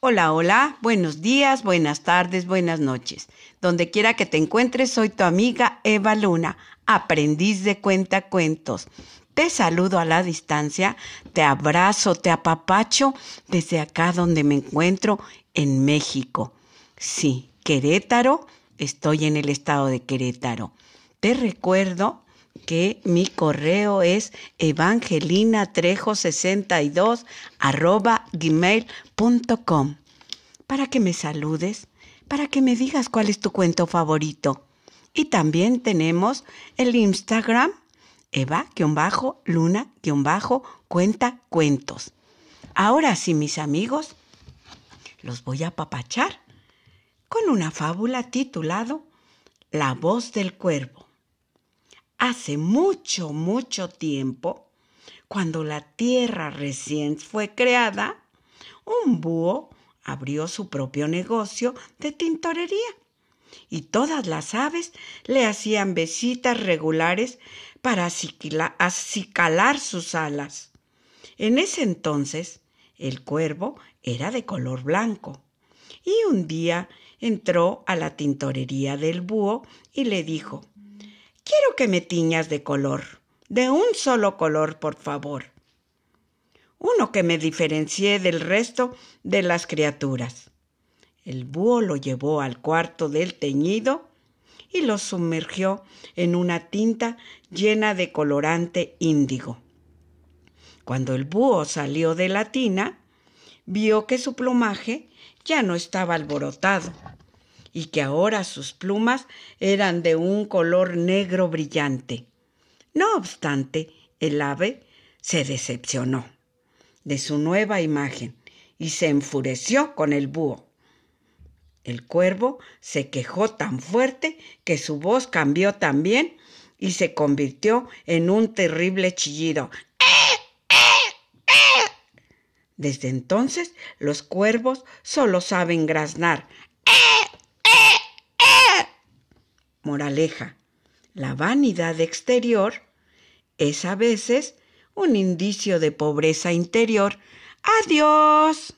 Hola, hola, buenos días, buenas tardes, buenas noches. Donde quiera que te encuentres, soy tu amiga Eva Luna, aprendiz de cuentacuentos. Te saludo a la distancia, te abrazo, te apapacho desde acá donde me encuentro en México. Sí, Querétaro, estoy en el estado de Querétaro. Te recuerdo que mi correo es evangelinatrejo62 arroba gmail.com para que me saludes, para que me digas cuál es tu cuento favorito. Y también tenemos el Instagram eva-luna-cuenta cuentos. Ahora sí, mis amigos, los voy a papachar con una fábula titulado La voz del cuervo. Hace mucho, mucho tiempo, cuando la tierra recién fue creada, un búho abrió su propio negocio de tintorería y todas las aves le hacían besitas regulares para acicalar sus alas. En ese entonces el cuervo era de color blanco y un día entró a la tintorería del búho y le dijo Quiero que me tiñas de color, de un solo color, por favor. Uno que me diferencie del resto de las criaturas. El búho lo llevó al cuarto del teñido y lo sumergió en una tinta llena de colorante índigo. Cuando el búho salió de la tina, vio que su plumaje ya no estaba alborotado y que ahora sus plumas eran de un color negro brillante. No obstante, el ave se decepcionó de su nueva imagen y se enfureció con el búho. El cuervo se quejó tan fuerte que su voz cambió también y se convirtió en un terrible chillido. Desde entonces los cuervos solo saben graznar Moraleja. La vanidad exterior es a veces un indicio de pobreza interior. Adiós.